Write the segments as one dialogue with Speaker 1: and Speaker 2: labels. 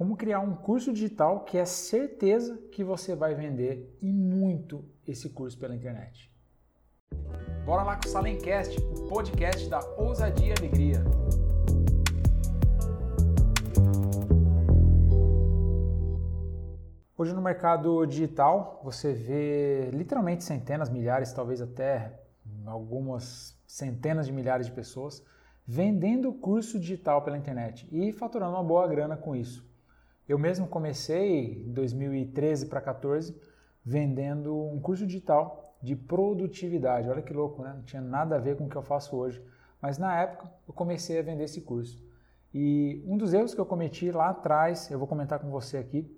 Speaker 1: como criar um curso digital que é certeza que você vai vender e muito esse curso pela internet. Bora lá com o Salencast, o podcast da ousadia e alegria. Hoje no mercado digital você vê literalmente centenas, milhares, talvez até algumas centenas de milhares de pessoas vendendo curso digital pela internet e faturando uma boa grana com isso. Eu mesmo comecei em 2013 para 14 vendendo um curso digital de produtividade. Olha que louco, né? Não tinha nada a ver com o que eu faço hoje. Mas na época eu comecei a vender esse curso. E um dos erros que eu cometi lá atrás, eu vou comentar com você aqui,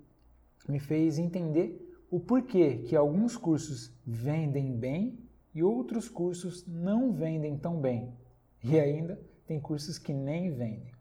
Speaker 1: me fez entender o porquê que alguns cursos vendem bem e outros cursos não vendem tão bem. E ainda tem cursos que nem vendem.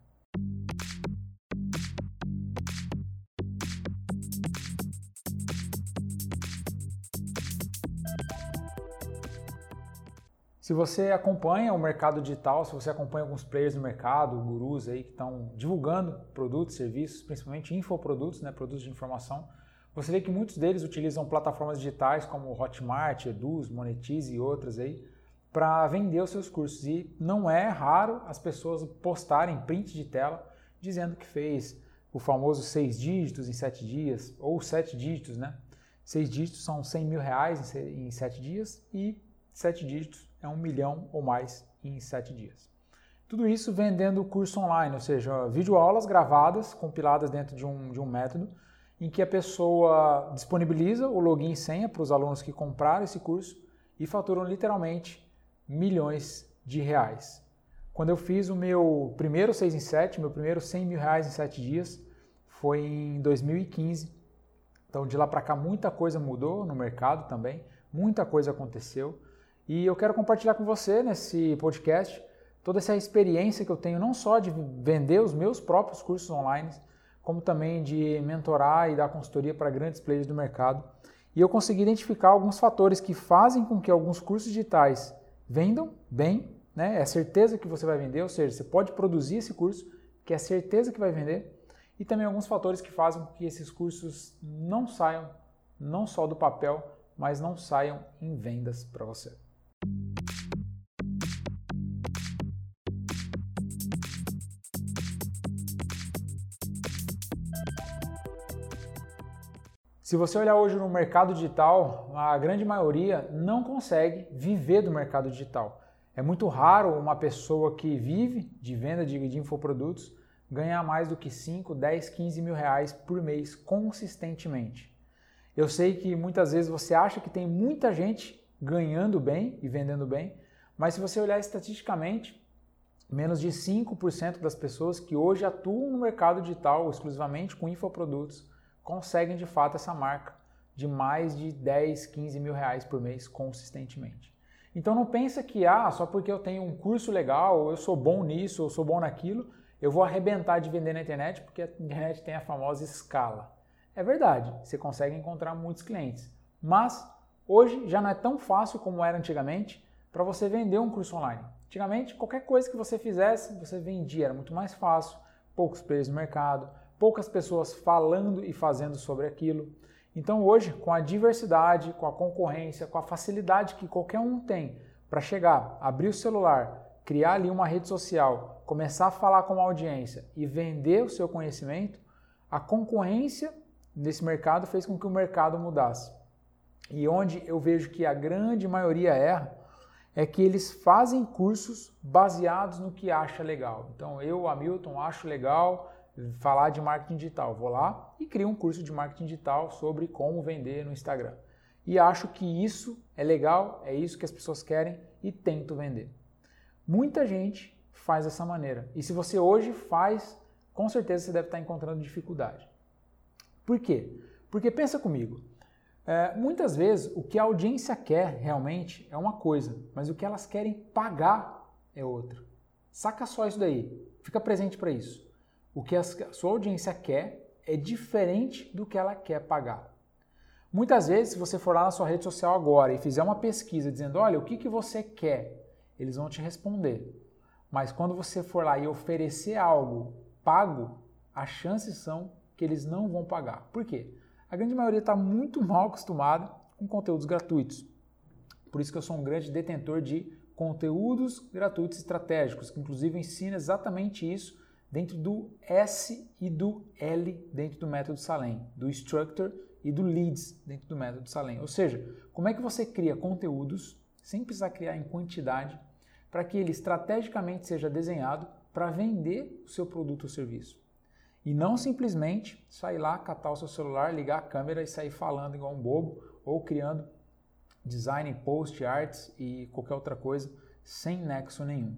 Speaker 1: Se você acompanha o mercado digital, se você acompanha alguns players no mercado, gurus aí que estão divulgando produtos, serviços, principalmente infoprodutos, né, produtos de informação, você vê que muitos deles utilizam plataformas digitais como Hotmart, Eduz, Monetize e outras aí para vender os seus cursos. E não é raro as pessoas postarem print de tela dizendo que fez o famoso seis dígitos em sete dias, ou sete dígitos, né? Seis dígitos são 100 mil reais em sete dias e sete dígitos é um milhão ou mais em sete dias. Tudo isso vendendo curso online, ou seja, videoaulas gravadas, compiladas dentro de um, de um método, em que a pessoa disponibiliza o login e senha para os alunos que compraram esse curso e faturam literalmente milhões de reais. Quando eu fiz o meu primeiro 6 em 7, meu primeiro 100 mil reais em 7 dias, foi em 2015. Então de lá para cá muita coisa mudou no mercado também, muita coisa aconteceu. E eu quero compartilhar com você nesse podcast toda essa experiência que eu tenho, não só de vender os meus próprios cursos online, como também de mentorar e dar consultoria para grandes players do mercado. E eu consegui identificar alguns fatores que fazem com que alguns cursos digitais vendam bem, né? é certeza que você vai vender, ou seja, você pode produzir esse curso, que é certeza que vai vender, e também alguns fatores que fazem com que esses cursos não saiam não só do papel, mas não saiam em vendas para você. Se você olhar hoje no mercado digital, a grande maioria não consegue viver do mercado digital. É muito raro uma pessoa que vive de venda de, de infoprodutos ganhar mais do que 5, 10, 15 mil reais por mês consistentemente. Eu sei que muitas vezes você acha que tem muita gente ganhando bem e vendendo bem, mas se você olhar estatisticamente, menos de 5% das pessoas que hoje atuam no mercado digital exclusivamente com infoprodutos conseguem de fato essa marca de mais de 10, 15 mil reais por mês consistentemente. Então não pensa que ah, só porque eu tenho um curso legal, eu sou bom nisso, eu sou bom naquilo, eu vou arrebentar de vender na internet porque a internet tem a famosa escala. É verdade, você consegue encontrar muitos clientes, mas hoje já não é tão fácil como era antigamente para você vender um curso online. Antigamente, qualquer coisa que você fizesse, você vendia, era muito mais fácil, poucos preços no mercado, poucas pessoas falando e fazendo sobre aquilo. Então hoje, com a diversidade, com a concorrência, com a facilidade que qualquer um tem para chegar, abrir o celular, criar ali uma rede social, começar a falar com uma audiência e vender o seu conhecimento, a concorrência nesse mercado fez com que o mercado mudasse. E onde eu vejo que a grande maioria erra é que eles fazem cursos baseados no que acha legal. Então eu, Hamilton, acho legal falar de marketing digital. Vou lá e crio um curso de marketing digital sobre como vender no Instagram. E acho que isso é legal, é isso que as pessoas querem e tento vender. Muita gente faz dessa maneira. E se você hoje faz, com certeza você deve estar encontrando dificuldade. Por quê? Porque pensa comigo, é, muitas vezes o que a audiência quer realmente é uma coisa, mas o que elas querem pagar é outra. Saca só isso daí, fica presente para isso o que a sua audiência quer é diferente do que ela quer pagar. Muitas vezes, se você for lá na sua rede social agora e fizer uma pesquisa dizendo, olha, o que, que você quer, eles vão te responder. Mas quando você for lá e oferecer algo pago, as chances são que eles não vão pagar. Por quê? A grande maioria está muito mal acostumada com conteúdos gratuitos. Por isso que eu sou um grande detentor de conteúdos gratuitos estratégicos, que inclusive ensina exatamente isso dentro do S e do L dentro do método Salem, do Structure e do Leads dentro do método Salem. Ou seja, como é que você cria conteúdos sem precisar criar em quantidade para que ele estrategicamente seja desenhado para vender o seu produto ou serviço. E não simplesmente sair lá, catar o seu celular, ligar a câmera e sair falando igual um bobo ou criando design, post, arts e qualquer outra coisa sem nexo nenhum.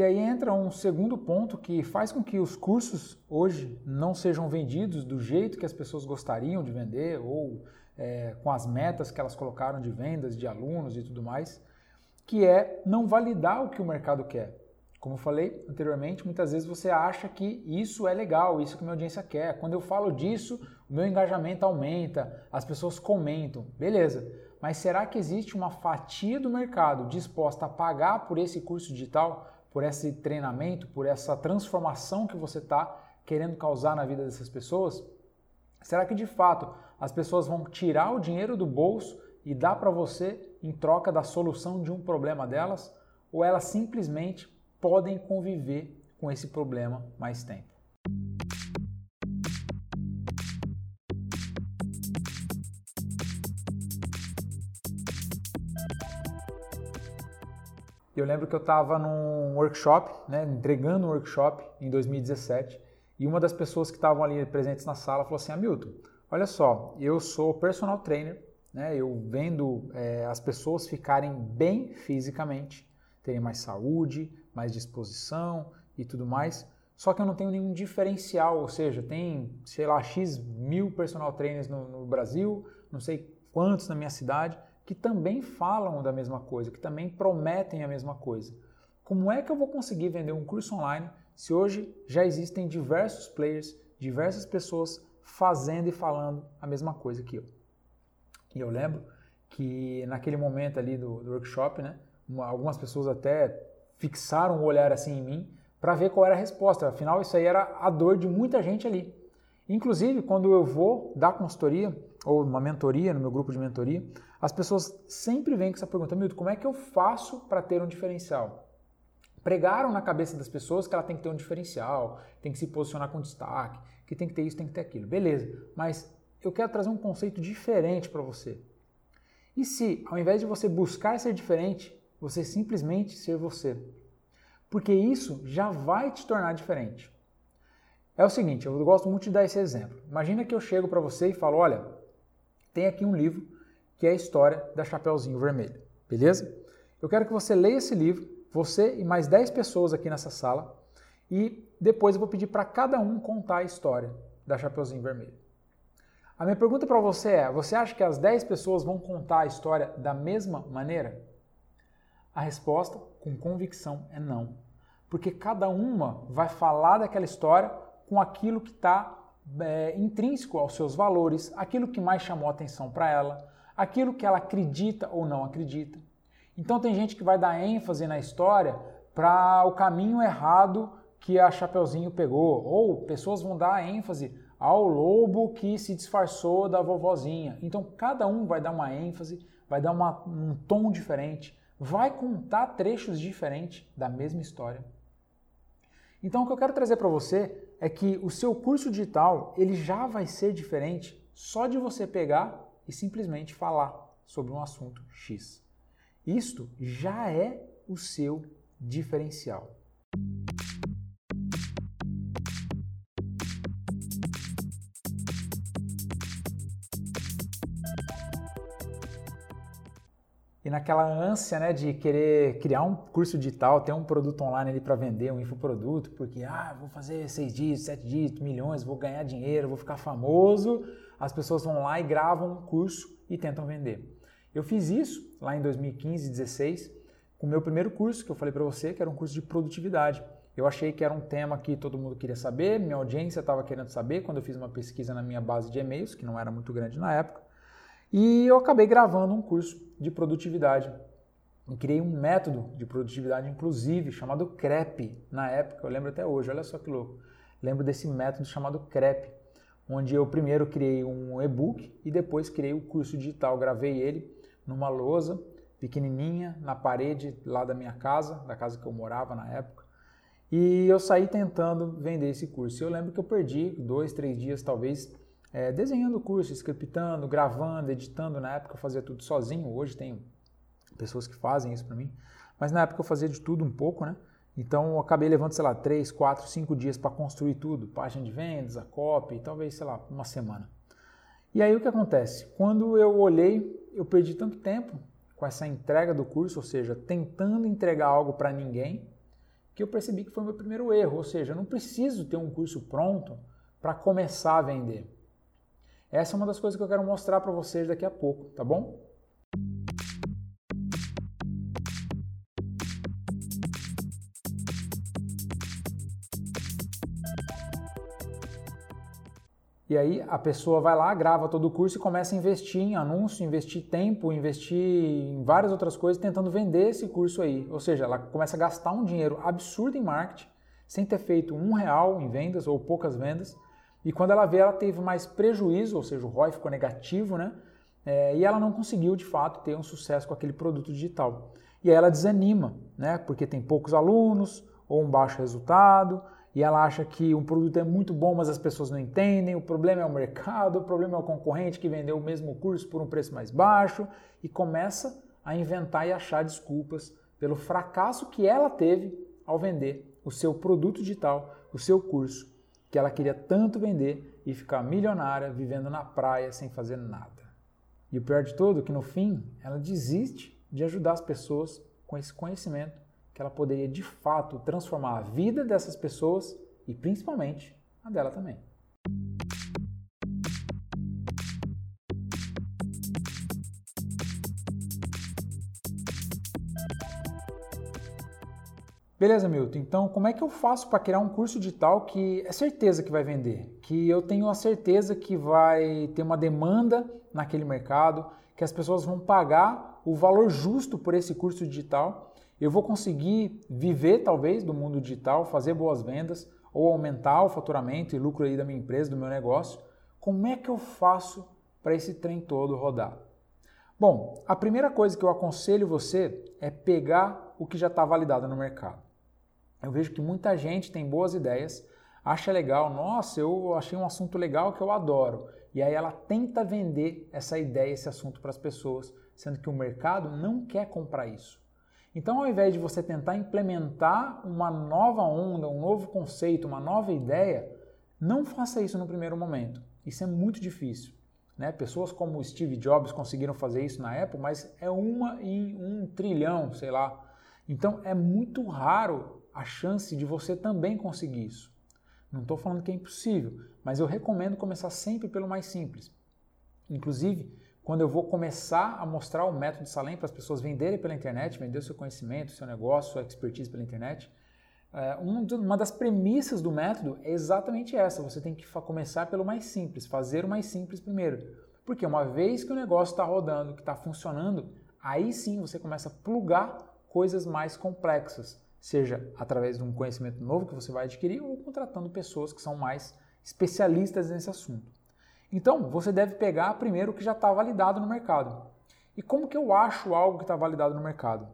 Speaker 1: E aí entra um segundo ponto que faz com que os cursos hoje não sejam vendidos do jeito que as pessoas gostariam de vender ou é, com as metas que elas colocaram de vendas, de alunos e tudo mais, que é não validar o que o mercado quer. Como eu falei anteriormente, muitas vezes você acha que isso é legal, isso que minha audiência quer. Quando eu falo disso, o meu engajamento aumenta, as pessoas comentam, beleza. Mas será que existe uma fatia do mercado disposta a pagar por esse curso digital, por esse treinamento, por essa transformação que você está querendo causar na vida dessas pessoas? Será que de fato as pessoas vão tirar o dinheiro do bolso e dar para você em troca da solução de um problema delas? Ou elas simplesmente podem conviver com esse problema mais tempo. Eu lembro que eu estava num workshop, né, entregando um workshop em 2017, e uma das pessoas que estavam ali presentes na sala falou assim: Hamilton, olha só, eu sou personal trainer, né, eu vendo é, as pessoas ficarem bem fisicamente, terem mais saúde, mais disposição e tudo mais. Só que eu não tenho nenhum diferencial, ou seja, tem, sei lá, X mil personal trainers no, no Brasil, não sei quantos na minha cidade, que também falam da mesma coisa, que também prometem a mesma coisa. Como é que eu vou conseguir vender um curso online se hoje já existem diversos players, diversas pessoas fazendo e falando a mesma coisa que eu? E eu lembro que naquele momento ali do, do workshop, né, algumas pessoas até fixaram o olhar assim em mim para ver qual era a resposta. Afinal, isso aí era a dor de muita gente ali. Inclusive, quando eu vou dar consultoria ou uma mentoria no meu grupo de mentoria, as pessoas sempre vêm com essa pergunta: Milton, como é que eu faço para ter um diferencial? Pregaram na cabeça das pessoas que ela tem que ter um diferencial, tem que se posicionar com destaque, que tem que ter isso, tem que ter aquilo. Beleza, mas eu quero trazer um conceito diferente para você. E se, ao invés de você buscar ser diferente, você simplesmente ser você. Porque isso já vai te tornar diferente. É o seguinte, eu gosto muito de dar esse exemplo. Imagina que eu chego para você e falo: olha, tem aqui um livro que é a história da Chapeuzinho Vermelho, beleza? Eu quero que você leia esse livro, você e mais 10 pessoas aqui nessa sala, e depois eu vou pedir para cada um contar a história da Chapeuzinho Vermelho. A minha pergunta para você é: você acha que as 10 pessoas vão contar a história da mesma maneira? A resposta, com convicção, é não. Porque cada uma vai falar daquela história com aquilo que está é, intrínseco aos seus valores, aquilo que mais chamou atenção para ela, aquilo que ela acredita ou não acredita. Então tem gente que vai dar ênfase na história para o caminho errado que a Chapeuzinho pegou, ou pessoas vão dar ênfase ao lobo que se disfarçou da vovozinha. Então cada um vai dar uma ênfase, vai dar uma, um tom diferente, vai contar trechos diferentes da mesma história. Então o que eu quero trazer para você é que o seu curso digital, ele já vai ser diferente só de você pegar e simplesmente falar sobre um assunto X. Isto já é o seu diferencial. E naquela ânsia né, de querer criar um curso digital, ter um produto online ali para vender, um infoproduto, porque ah, vou fazer seis dígitos, sete dígitos, milhões, vou ganhar dinheiro, vou ficar famoso, as pessoas vão lá e gravam um curso e tentam vender. Eu fiz isso lá em 2015, 2016, com o meu primeiro curso que eu falei para você, que era um curso de produtividade. Eu achei que era um tema que todo mundo queria saber, minha audiência estava querendo saber quando eu fiz uma pesquisa na minha base de e-mails, que não era muito grande na época. E eu acabei gravando um curso de produtividade. Eu criei um método de produtividade, inclusive, chamado CREP, na época, eu lembro até hoje, olha só que louco. Lembro desse método chamado CREP, onde eu primeiro criei um e-book e depois criei o curso digital. Gravei ele numa lousa pequenininha na parede lá da minha casa, da casa que eu morava na época. E eu saí tentando vender esse curso. Eu lembro que eu perdi dois, três dias talvez é, desenhando o curso, scriptando, gravando, editando. Na época eu fazia tudo sozinho. Hoje tem pessoas que fazem isso para mim. Mas na época eu fazia de tudo um pouco, né? Então eu acabei levando, sei lá, três, quatro, cinco dias para construir tudo, página de vendas, a copy, talvez, sei lá, uma semana. E aí o que acontece? Quando eu olhei, eu perdi tanto tempo com essa entrega do curso, ou seja, tentando entregar algo para ninguém, que eu percebi que foi o meu primeiro erro, ou seja, eu não preciso ter um curso pronto para começar a vender. Essa é uma das coisas que eu quero mostrar para vocês daqui a pouco, tá bom? E aí a pessoa vai lá, grava todo o curso e começa a investir em anúncio, investir tempo, investir em várias outras coisas tentando vender esse curso aí. Ou seja, ela começa a gastar um dinheiro absurdo em marketing, sem ter feito um real em vendas ou poucas vendas. E quando ela vê, ela teve mais prejuízo, ou seja, o ROI ficou negativo, né? É, e ela não conseguiu de fato ter um sucesso com aquele produto digital. E aí ela desanima, né? Porque tem poucos alunos ou um baixo resultado e ela acha que um produto é muito bom, mas as pessoas não entendem, o problema é o mercado, o problema é o concorrente que vendeu o mesmo curso por um preço mais baixo e começa a inventar e achar desculpas pelo fracasso que ela teve ao vender o seu produto digital, o seu curso, que ela queria tanto vender e ficar milionária vivendo na praia sem fazer nada. E o pior de tudo é que no fim ela desiste de ajudar as pessoas com esse conhecimento que ela poderia de fato transformar a vida dessas pessoas e principalmente a dela também. Beleza, Milton. Então, como é que eu faço para criar um curso digital que é certeza que vai vender? Que eu tenho a certeza que vai ter uma demanda naquele mercado, que as pessoas vão pagar o valor justo por esse curso digital eu vou conseguir viver talvez do mundo digital, fazer boas vendas ou aumentar o faturamento e lucro aí da minha empresa, do meu negócio. Como é que eu faço para esse trem todo rodar? Bom, a primeira coisa que eu aconselho você é pegar o que já está validado no mercado. Eu vejo que muita gente tem boas ideias, acha legal, nossa, eu achei um assunto legal que eu adoro. E aí ela tenta vender essa ideia, esse assunto para as pessoas, sendo que o mercado não quer comprar isso. Então, ao invés de você tentar implementar uma nova onda, um novo conceito, uma nova ideia, não faça isso no primeiro momento. Isso é muito difícil. Né? Pessoas como Steve Jobs conseguiram fazer isso na Apple, mas é uma em um trilhão, sei lá. Então é muito raro a chance de você também conseguir isso. Não estou falando que é impossível, mas eu recomendo começar sempre pelo mais simples. Inclusive, quando eu vou começar a mostrar o método Salem para as pessoas venderem pela internet, vender o seu conhecimento, seu negócio, sua expertise pela internet, é, uma das premissas do método é exatamente essa. Você tem que começar pelo mais simples, fazer o mais simples primeiro. Porque uma vez que o negócio está rodando, que está funcionando, aí sim você começa a plugar coisas mais complexas, seja através de um conhecimento novo que você vai adquirir ou contratando pessoas que são mais especialistas nesse assunto. Então, você deve pegar primeiro o que já está validado no mercado. E como que eu acho algo que está validado no mercado?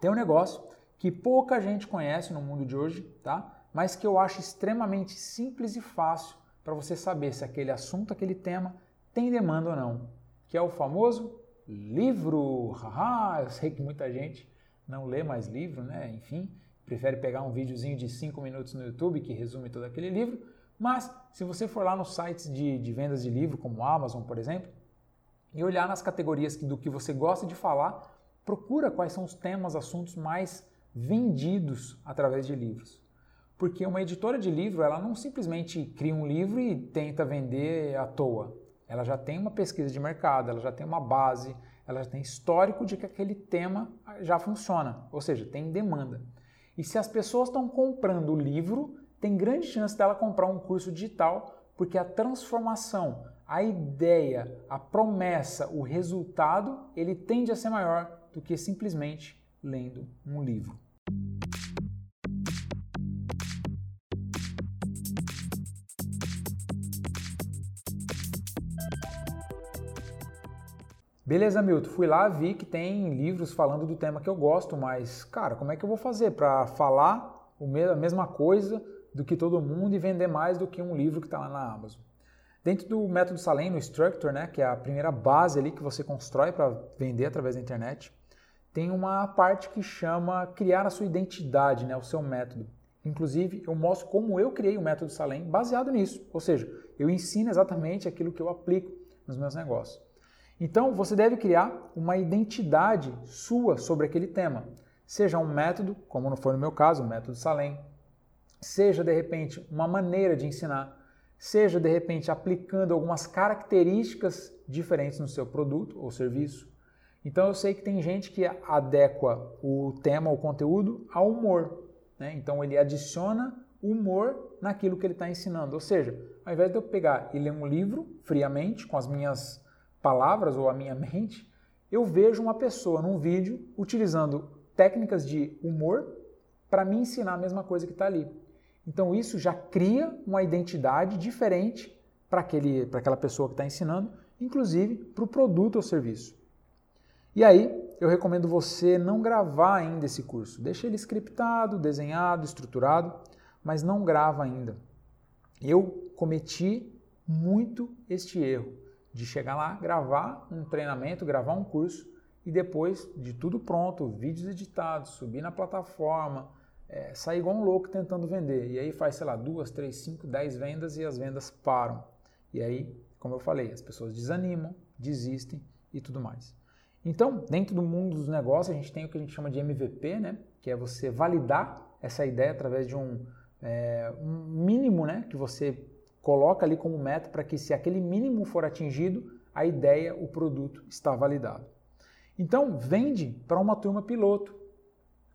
Speaker 1: Tem um negócio que pouca gente conhece no mundo de hoje, tá? mas que eu acho extremamente simples e fácil para você saber se aquele assunto, aquele tema tem demanda ou não, que é o famoso livro. Haha, eu sei que muita gente não lê mais livro, né? Enfim, prefere pegar um videozinho de 5 minutos no YouTube que resume todo aquele livro, mas, se você for lá nos sites de, de vendas de livro, como Amazon, por exemplo, e olhar nas categorias do que você gosta de falar, procura quais são os temas, assuntos mais vendidos através de livros. Porque uma editora de livro, ela não simplesmente cria um livro e tenta vender à toa. Ela já tem uma pesquisa de mercado, ela já tem uma base, ela já tem histórico de que aquele tema já funciona, ou seja, tem demanda. E se as pessoas estão comprando o livro, tem grande chance dela comprar um curso digital, porque a transformação, a ideia, a promessa, o resultado, ele tende a ser maior do que simplesmente lendo um livro. Beleza, Milton, fui lá, vi que tem livros falando do tema que eu gosto, mas, cara, como é que eu vou fazer para falar a mesma coisa do que todo mundo e vender mais do que um livro que está lá na Amazon? Dentro do método Salem, no Structure, né, que é a primeira base ali que você constrói para vender através da internet, tem uma parte que chama criar a sua identidade, né, o seu método. Inclusive, eu mostro como eu criei o método Salem baseado nisso. Ou seja, eu ensino exatamente aquilo que eu aplico nos meus negócios. Então, você deve criar uma identidade sua sobre aquele tema. Seja um método, como não foi no meu caso, o método Salem, seja de repente uma maneira de ensinar, seja de repente aplicando algumas características diferentes no seu produto ou serviço. Então eu sei que tem gente que adequa o tema, o conteúdo ao humor. Né? Então ele adiciona humor naquilo que ele está ensinando. Ou seja, ao invés de eu pegar e ler um livro friamente com as minhas palavras ou a minha mente, eu vejo uma pessoa num vídeo utilizando técnicas de humor para me ensinar a mesma coisa que está ali. Então isso já cria uma identidade diferente para aquela pessoa que está ensinando, inclusive para o produto ou serviço. E aí eu recomendo você não gravar ainda esse curso. Deixa ele scriptado, desenhado, estruturado, mas não grava ainda. Eu cometi muito este erro de chegar lá, gravar um treinamento, gravar um curso e depois de tudo pronto, vídeos editados, subir na plataforma, é, sair igual um louco tentando vender. E aí faz, sei lá, duas, três, cinco, dez vendas e as vendas param. E aí, como eu falei, as pessoas desanimam, desistem e tudo mais. Então, dentro do mundo dos negócios, a gente tem o que a gente chama de MVP, né? que é você validar essa ideia através de um, é, um mínimo né? que você coloca ali como meta para que se aquele mínimo for atingido, a ideia, o produto está validado. Então, vende para uma turma piloto.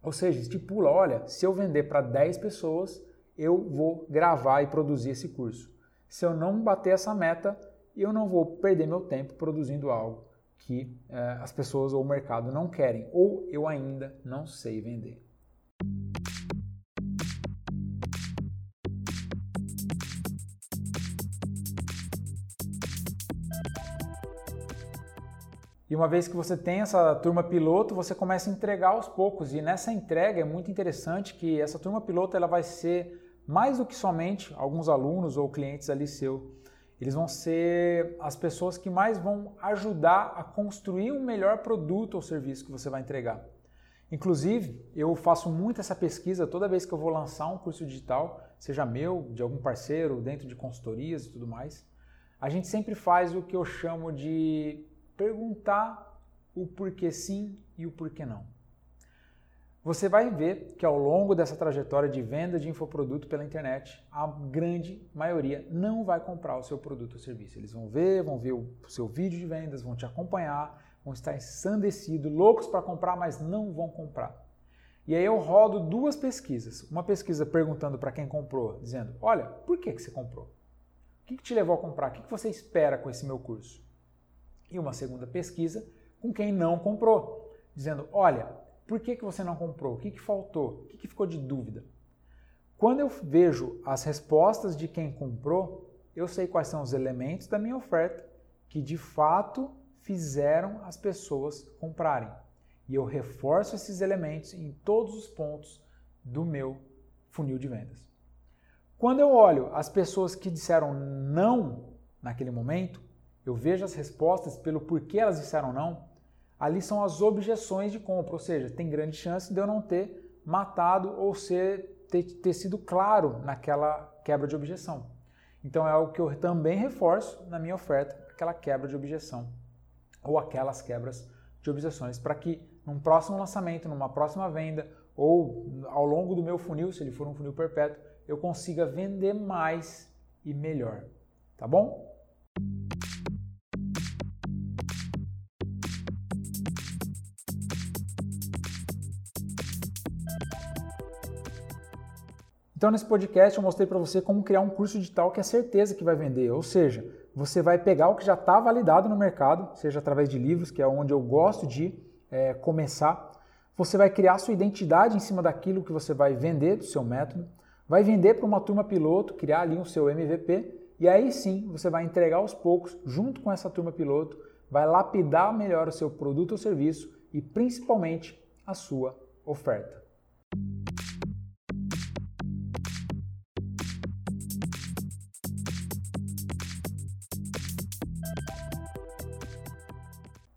Speaker 1: Ou seja, estipula, olha, se eu vender para 10 pessoas, eu vou gravar e produzir esse curso. Se eu não bater essa meta, eu não vou perder meu tempo produzindo algo que eh, as pessoas ou o mercado não querem, ou eu ainda não sei vender. E uma vez que você tem essa turma piloto, você começa a entregar aos poucos. E nessa entrega é muito interessante que essa turma piloto ela vai ser mais do que somente alguns alunos ou clientes ali seu. Eles vão ser as pessoas que mais vão ajudar a construir um melhor produto ou serviço que você vai entregar. Inclusive, eu faço muito essa pesquisa toda vez que eu vou lançar um curso digital, seja meu, de algum parceiro, dentro de consultorias e tudo mais. A gente sempre faz o que eu chamo de perguntar o porquê sim e o porquê não. Você vai ver que ao longo dessa trajetória de venda de infoproduto pela internet, a grande maioria não vai comprar o seu produto ou serviço. Eles vão ver, vão ver o seu vídeo de vendas, vão te acompanhar, vão estar ensandecidos, loucos para comprar, mas não vão comprar. E aí eu rodo duas pesquisas. Uma pesquisa perguntando para quem comprou, dizendo: Olha, por que, que você comprou? O que, que te levou a comprar? O que, que você espera com esse meu curso? E uma segunda pesquisa com quem não comprou, dizendo: olha, por que, que você não comprou? O que, que faltou? O que, que ficou de dúvida? Quando eu vejo as respostas de quem comprou, eu sei quais são os elementos da minha oferta que de fato fizeram as pessoas comprarem. E eu reforço esses elementos em todos os pontos do meu funil de vendas. Quando eu olho as pessoas que disseram não naquele momento, eu vejo as respostas pelo porquê elas disseram não, ali são as objeções de compra, ou seja, tem grande chance de eu não ter matado ou ser, ter, ter sido claro naquela quebra de objeção. Então é algo que eu também reforço na minha oferta, aquela quebra de objeção ou aquelas quebras de objeções, para que num próximo lançamento, numa próxima venda ou ao longo do meu funil, se ele for um funil perpétuo, eu consiga vender mais e melhor. Tá bom? Então, nesse podcast, eu mostrei para você como criar um curso digital que é certeza que vai vender. Ou seja, você vai pegar o que já está validado no mercado, seja através de livros, que é onde eu gosto de é, começar. Você vai criar sua identidade em cima daquilo que você vai vender do seu método, vai vender para uma turma piloto, criar ali o seu MVP e aí sim você vai entregar aos poucos, junto com essa turma piloto, vai lapidar melhor o seu produto ou serviço e principalmente a sua oferta.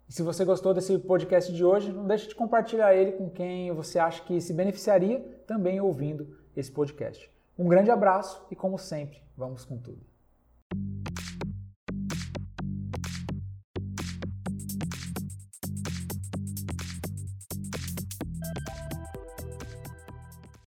Speaker 1: Se você gostou desse podcast de hoje, não deixe de compartilhar ele com quem você acha que se beneficiaria também ouvindo esse podcast. Um grande abraço e, como sempre, vamos com tudo.